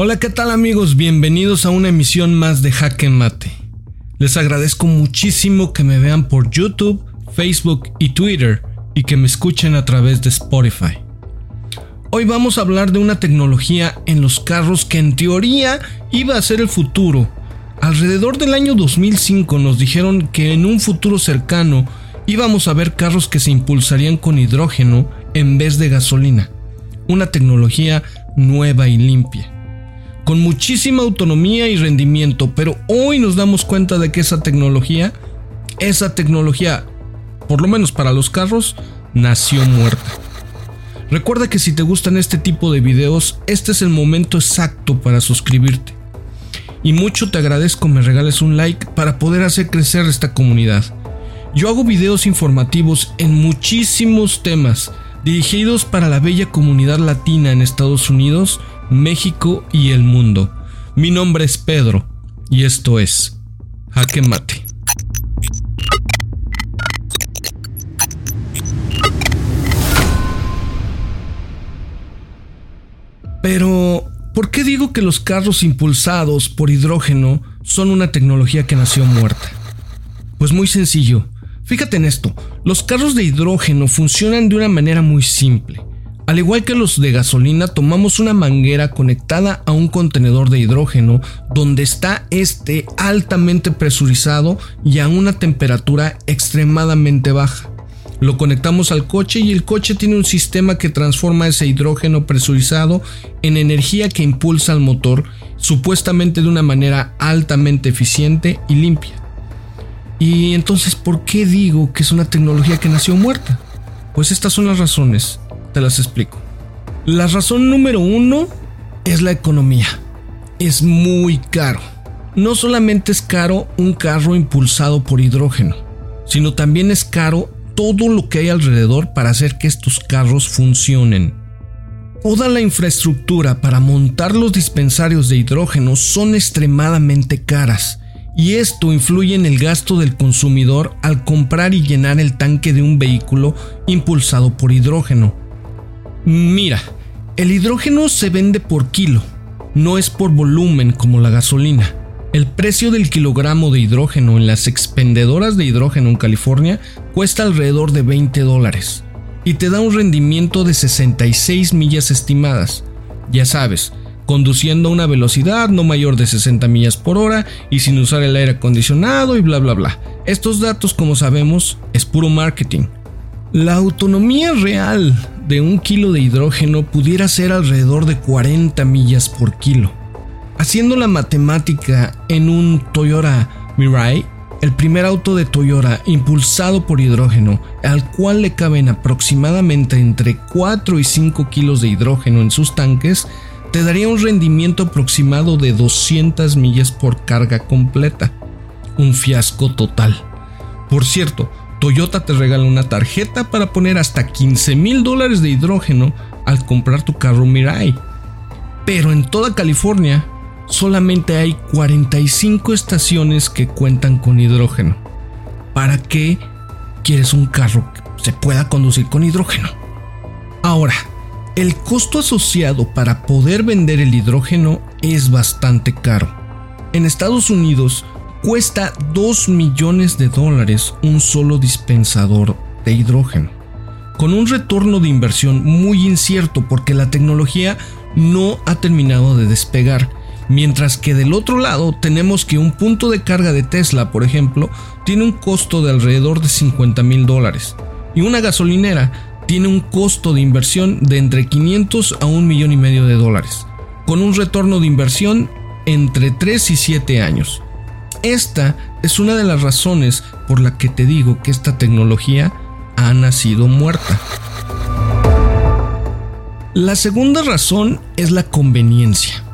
Hola, ¿qué tal amigos? Bienvenidos a una emisión más de Jaque Mate. Les agradezco muchísimo que me vean por YouTube, Facebook y Twitter y que me escuchen a través de Spotify. Hoy vamos a hablar de una tecnología en los carros que en teoría iba a ser el futuro. Alrededor del año 2005 nos dijeron que en un futuro cercano íbamos a ver carros que se impulsarían con hidrógeno en vez de gasolina. Una tecnología nueva y limpia con muchísima autonomía y rendimiento, pero hoy nos damos cuenta de que esa tecnología, esa tecnología, por lo menos para los carros, nació muerta. Recuerda que si te gustan este tipo de videos, este es el momento exacto para suscribirte. Y mucho te agradezco me regales un like para poder hacer crecer esta comunidad. Yo hago videos informativos en muchísimos temas, dirigidos para la bella comunidad latina en Estados Unidos México y el mundo. Mi nombre es Pedro y esto es Jaque Mate. Pero, ¿por qué digo que los carros impulsados por hidrógeno son una tecnología que nació muerta? Pues muy sencillo. Fíjate en esto, los carros de hidrógeno funcionan de una manera muy simple. Al igual que los de gasolina, tomamos una manguera conectada a un contenedor de hidrógeno donde está este altamente presurizado y a una temperatura extremadamente baja. Lo conectamos al coche y el coche tiene un sistema que transforma ese hidrógeno presurizado en energía que impulsa al motor, supuestamente de una manera altamente eficiente y limpia. Y entonces, ¿por qué digo que es una tecnología que nació muerta? Pues estas son las razones te las explico. La razón número uno es la economía. Es muy caro. No solamente es caro un carro impulsado por hidrógeno, sino también es caro todo lo que hay alrededor para hacer que estos carros funcionen. Toda la infraestructura para montar los dispensarios de hidrógeno son extremadamente caras y esto influye en el gasto del consumidor al comprar y llenar el tanque de un vehículo impulsado por hidrógeno. Mira, el hidrógeno se vende por kilo, no es por volumen como la gasolina. El precio del kilogramo de hidrógeno en las expendedoras de hidrógeno en California cuesta alrededor de 20 dólares y te da un rendimiento de 66 millas estimadas. Ya sabes, conduciendo a una velocidad no mayor de 60 millas por hora y sin usar el aire acondicionado y bla bla bla. Estos datos, como sabemos, es puro marketing. La autonomía real de un kilo de hidrógeno pudiera ser alrededor de 40 millas por kilo. Haciendo la matemática en un Toyota Mirai, el primer auto de Toyota impulsado por hidrógeno, al cual le caben aproximadamente entre 4 y 5 kilos de hidrógeno en sus tanques, te daría un rendimiento aproximado de 200 millas por carga completa. Un fiasco total. Por cierto, Toyota te regala una tarjeta para poner hasta 15 mil dólares de hidrógeno al comprar tu carro Mirai. Pero en toda California solamente hay 45 estaciones que cuentan con hidrógeno. ¿Para qué quieres un carro que se pueda conducir con hidrógeno? Ahora, el costo asociado para poder vender el hidrógeno es bastante caro. En Estados Unidos, Cuesta 2 millones de dólares un solo dispensador de hidrógeno, con un retorno de inversión muy incierto porque la tecnología no ha terminado de despegar, mientras que del otro lado tenemos que un punto de carga de Tesla, por ejemplo, tiene un costo de alrededor de 50 mil dólares, y una gasolinera tiene un costo de inversión de entre 500 a un millón y medio de dólares, con un retorno de inversión entre 3 y 7 años. Esta es una de las razones por la que te digo que esta tecnología ha nacido muerta. La segunda razón es la conveniencia.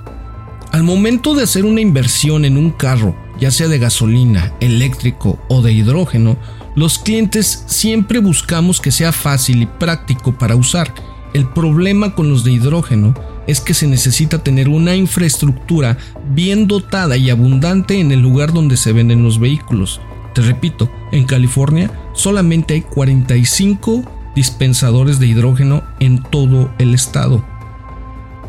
Al momento de hacer una inversión en un carro, ya sea de gasolina, eléctrico o de hidrógeno, los clientes siempre buscamos que sea fácil y práctico para usar. El problema con los de hidrógeno es que se necesita tener una infraestructura bien dotada y abundante en el lugar donde se venden los vehículos. Te repito, en California solamente hay 45 dispensadores de hidrógeno en todo el estado.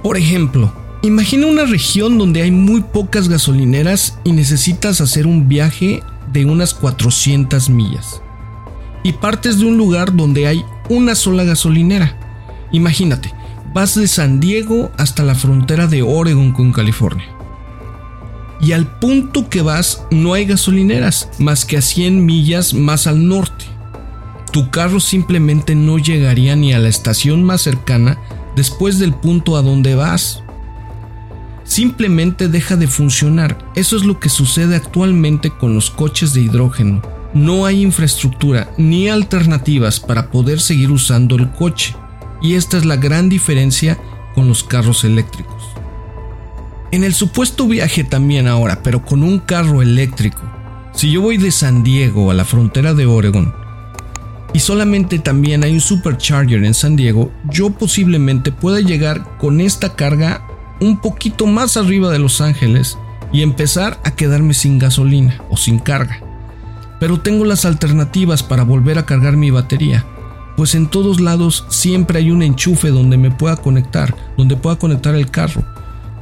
Por ejemplo, Imagina una región donde hay muy pocas gasolineras y necesitas hacer un viaje de unas 400 millas. Y partes de un lugar donde hay una sola gasolinera. Imagínate, vas de San Diego hasta la frontera de Oregon con California. Y al punto que vas no hay gasolineras más que a 100 millas más al norte. Tu carro simplemente no llegaría ni a la estación más cercana después del punto a donde vas simplemente deja de funcionar. Eso es lo que sucede actualmente con los coches de hidrógeno. No hay infraestructura ni alternativas para poder seguir usando el coche. Y esta es la gran diferencia con los carros eléctricos. En el supuesto viaje también ahora, pero con un carro eléctrico. Si yo voy de San Diego a la frontera de Oregon y solamente también hay un supercharger en San Diego, yo posiblemente pueda llegar con esta carga un poquito más arriba de Los Ángeles y empezar a quedarme sin gasolina o sin carga. Pero tengo las alternativas para volver a cargar mi batería, pues en todos lados siempre hay un enchufe donde me pueda conectar, donde pueda conectar el carro.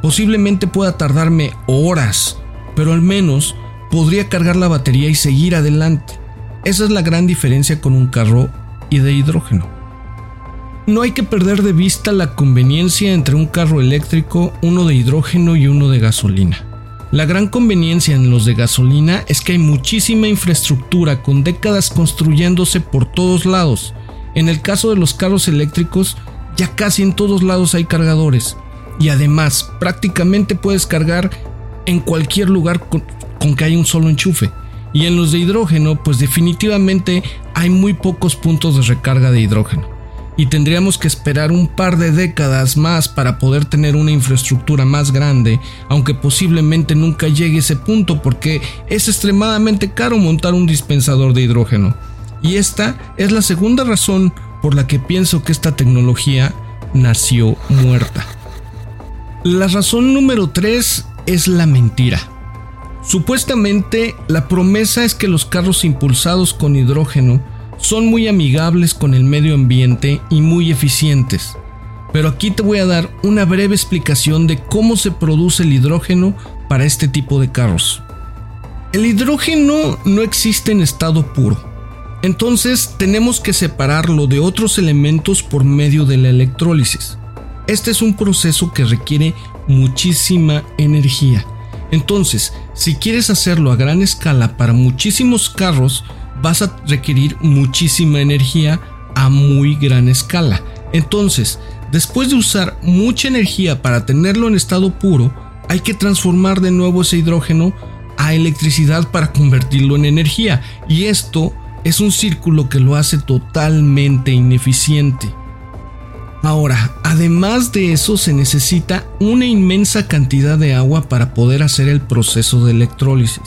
Posiblemente pueda tardarme horas, pero al menos podría cargar la batería y seguir adelante. Esa es la gran diferencia con un carro y de hidrógeno. No hay que perder de vista la conveniencia entre un carro eléctrico, uno de hidrógeno y uno de gasolina. La gran conveniencia en los de gasolina es que hay muchísima infraestructura con décadas construyéndose por todos lados. En el caso de los carros eléctricos, ya casi en todos lados hay cargadores. Y además, prácticamente puedes cargar en cualquier lugar con, que haya un solo enchufe. Y en los de hidrógeno, pues definitivamente hay muy pocos puntos de recarga de hidrógeno y tendríamos que esperar un par de décadas más para poder tener una infraestructura más grande, aunque posiblemente nunca llegue ese punto porque es extremadamente caro montar un dispensador de hidrógeno. Y esta es la segunda razón por la que pienso que esta tecnología nació muerta. La razón número 3 es la mentira. Supuestamente la promesa es que los carros impulsados con hidrógeno son muy amigables con el medio ambiente y muy eficientes. Pero aquí te voy a dar una breve explicación de cómo se produce el hidrógeno para este tipo de carros. El hidrógeno no existe en estado puro, entonces tenemos que separarlo de otros elementos por medio de la electrólisis. Este es un proceso que requiere muchísima energía. Entonces, si quieres hacerlo a gran escala para muchísimos carros, vas a requerir muchísima energía a muy gran escala. Entonces, después de usar mucha energía para tenerlo en estado puro, hay que transformar de nuevo ese hidrógeno a electricidad para convertirlo en energía. Y esto es un círculo que lo hace totalmente ineficiente. Ahora, además de eso se necesita una inmensa cantidad de agua para poder hacer el proceso de electrólisis.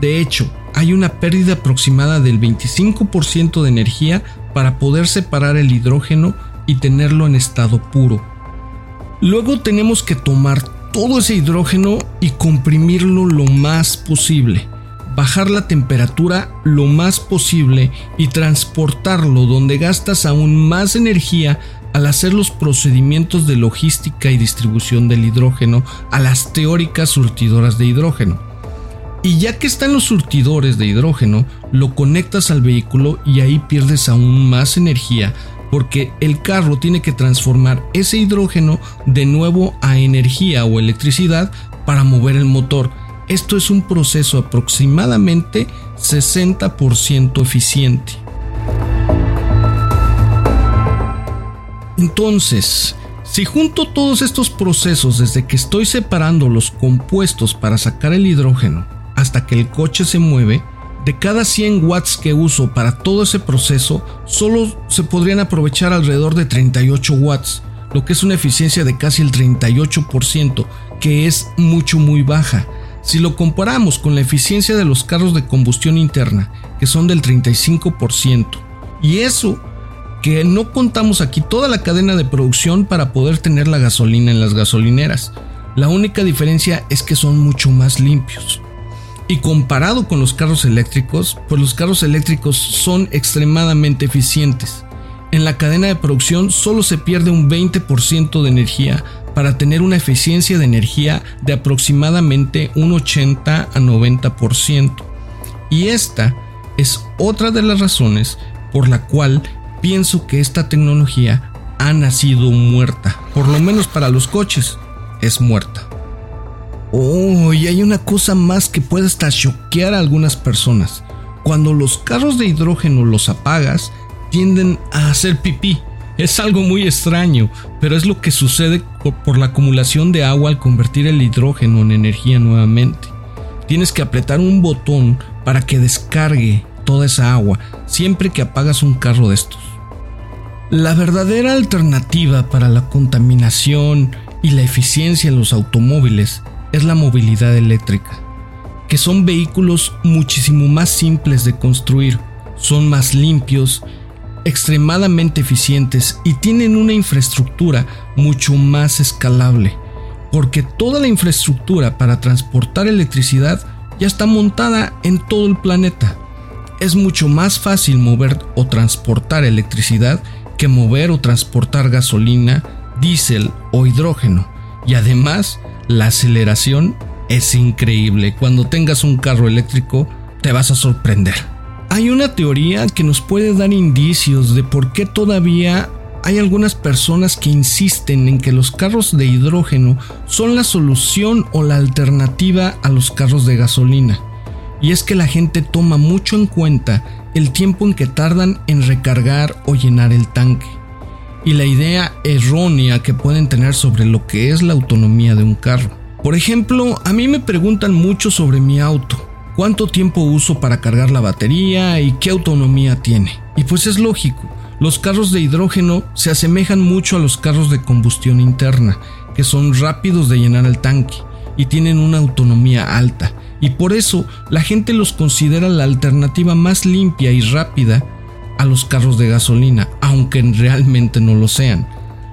De hecho, hay una pérdida aproximada del 25% de energía para poder separar el hidrógeno y tenerlo en estado puro. Luego tenemos que tomar todo ese hidrógeno y comprimirlo lo más posible, bajar la temperatura lo más posible y transportarlo donde gastas aún más energía al hacer los procedimientos de logística y distribución del hidrógeno a las teóricas surtidoras de hidrógeno. Y ya que están los surtidores de hidrógeno, lo conectas al vehículo y ahí pierdes aún más energía porque el carro tiene que transformar ese hidrógeno de nuevo a energía o electricidad para mover el motor. Esto es un proceso aproximadamente 60% eficiente. Entonces, si junto todos estos procesos desde que estoy separando los compuestos para sacar el hidrógeno, hasta que el coche se mueve, de cada 100 watts que uso para todo ese proceso, solo se podrían aprovechar alrededor de 38 watts, lo que es una eficiencia de casi el 38%, que es mucho muy baja. Si lo comparamos con la eficiencia de los carros de combustión interna, que son del 35%, y eso que no contamos aquí toda la cadena de producción para poder tener la gasolina en las gasolineras. La única diferencia es que son mucho más limpios. Y comparado con los carros eléctricos, pues los carros eléctricos son extremadamente eficientes. En la cadena de producción solo se pierde un 20% de energía para tener una eficiencia de energía de aproximadamente un 80 a 90%. Y esta es otra de las razones por la cual pienso que esta tecnología ha nacido muerta, por lo menos para los coches, es muerta. Oh, y hay una cosa más que puede hasta choquear a algunas personas. Cuando los carros de hidrógeno los apagas, tienden a hacer pipí. Es algo muy extraño, pero es lo que sucede por la acumulación de agua al convertir el hidrógeno en energía nuevamente. Tienes que apretar un botón para que descargue toda esa agua siempre que apagas un carro de estos. La verdadera alternativa para la contaminación y la eficiencia en los automóviles es la movilidad eléctrica, que son vehículos muchísimo más simples de construir, son más limpios, extremadamente eficientes y tienen una infraestructura mucho más escalable, porque toda la infraestructura para transportar electricidad ya está montada en todo el planeta. Es mucho más fácil mover o transportar electricidad que mover o transportar gasolina, diésel o hidrógeno. Y además, la aceleración es increíble. Cuando tengas un carro eléctrico, te vas a sorprender. Hay una teoría que nos puede dar indicios de por qué todavía hay algunas personas que insisten en que los carros de hidrógeno son la solución o la alternativa a los carros de gasolina. Y es que la gente toma mucho en cuenta el tiempo en que tardan en recargar o llenar el tanque y la idea errónea que pueden tener sobre lo que es la autonomía de un carro. Por ejemplo, a mí me preguntan mucho sobre mi auto, cuánto tiempo uso para cargar la batería y qué autonomía tiene. Y pues es lógico, los carros de hidrógeno se asemejan mucho a los carros de combustión interna, que son rápidos de llenar el tanque y tienen una autonomía alta, y por eso la gente los considera la alternativa más limpia y rápida a los carros de gasolina, aunque realmente no lo sean.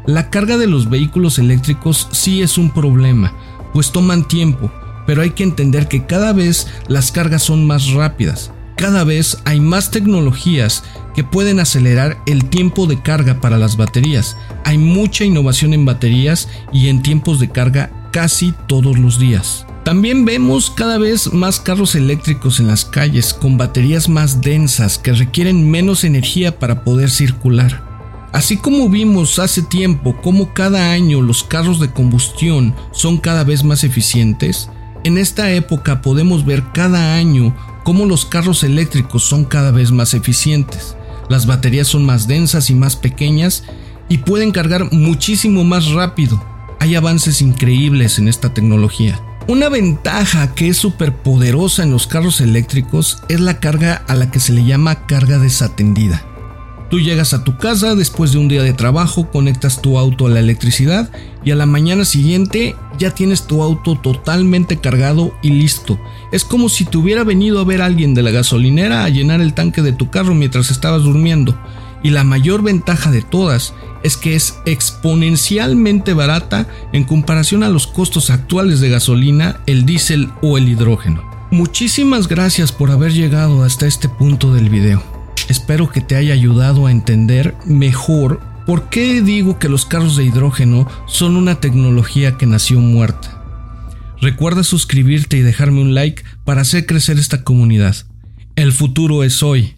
La carga de los vehículos eléctricos sí es un problema, pues toman tiempo, pero hay que entender que cada vez las cargas son más rápidas, cada vez hay más tecnologías que pueden acelerar el tiempo de carga para las baterías. Hay mucha innovación en baterías y en tiempos de carga casi todos los días. También vemos cada vez más carros eléctricos en las calles con baterías más densas que requieren menos energía para poder circular. Así como vimos hace tiempo cómo cada año los carros de combustión son cada vez más eficientes, en esta época podemos ver cada año cómo los carros eléctricos son cada vez más eficientes. Las baterías son más densas y más pequeñas y pueden cargar muchísimo más rápido. Hay avances increíbles en esta tecnología. Una ventaja que es súper poderosa en los carros eléctricos es la carga a la que se le llama carga desatendida. Tú llegas a tu casa después de un día de trabajo, conectas tu auto a la electricidad y a la mañana siguiente ya tienes tu auto totalmente cargado y listo. Es como si te hubiera venido a ver alguien de la gasolinera a llenar el tanque de tu carro mientras estabas durmiendo. Y la mayor ventaja de todas es que es exponencialmente barata en comparación a los costos actuales de gasolina, el diésel o el hidrógeno. Muchísimas gracias por haber llegado hasta este punto del video. Espero que te haya ayudado a entender mejor por qué digo que los carros de hidrógeno son una tecnología que nació muerta. Recuerda suscribirte y dejarme un like para hacer crecer esta comunidad. El futuro es hoy.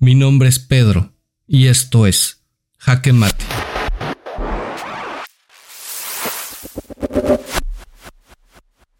Mi nombre es Pedro y esto es Jaque Mate.